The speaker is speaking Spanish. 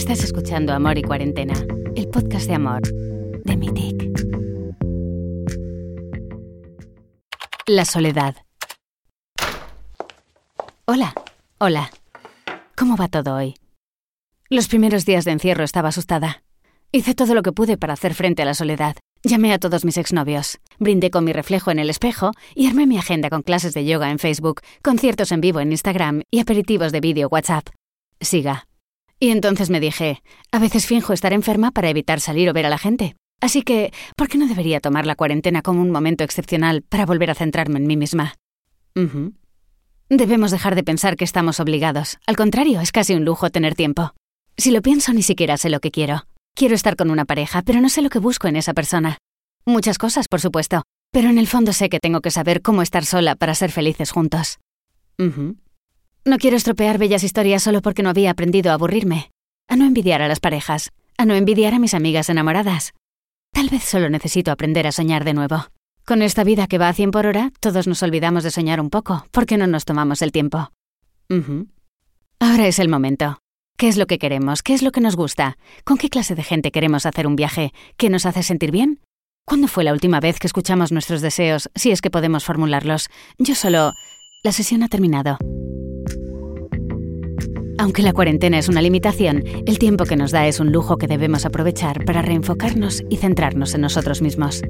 Estás escuchando Amor y Cuarentena, el podcast de amor de Mitic. La soledad. Hola, hola. ¿Cómo va todo hoy? Los primeros días de encierro estaba asustada. Hice todo lo que pude para hacer frente a la soledad. Llamé a todos mis exnovios, brindé con mi reflejo en el espejo y armé mi agenda con clases de yoga en Facebook, conciertos en vivo en Instagram y aperitivos de vídeo WhatsApp. Siga. Y entonces me dije, a veces finjo estar enferma para evitar salir o ver a la gente. Así que, ¿por qué no debería tomar la cuarentena como un momento excepcional para volver a centrarme en mí misma? Debemos dejar de pensar que estamos obligados. Al contrario, es casi un lujo tener tiempo. Si lo pienso, ni siquiera sé lo que quiero. Quiero estar con una pareja, pero no sé lo que busco en esa persona. Muchas cosas, por supuesto, pero en el fondo sé que tengo que saber cómo estar sola para ser felices juntos. No quiero estropear bellas historias solo porque no había aprendido a aburrirme, a no envidiar a las parejas, a no envidiar a mis amigas enamoradas. Tal vez solo necesito aprender a soñar de nuevo. Con esta vida que va a cien por hora, todos nos olvidamos de soñar un poco, porque no nos tomamos el tiempo. Ahora es el momento. ¿Qué es lo que queremos? ¿Qué es lo que nos gusta? ¿Con qué clase de gente queremos hacer un viaje? ¿Qué nos hace sentir bien? ¿Cuándo fue la última vez que escuchamos nuestros deseos, si es que podemos formularlos? Yo solo... La sesión ha terminado. Aunque la cuarentena es una limitación, el tiempo que nos da es un lujo que debemos aprovechar para reenfocarnos y centrarnos en nosotros mismos.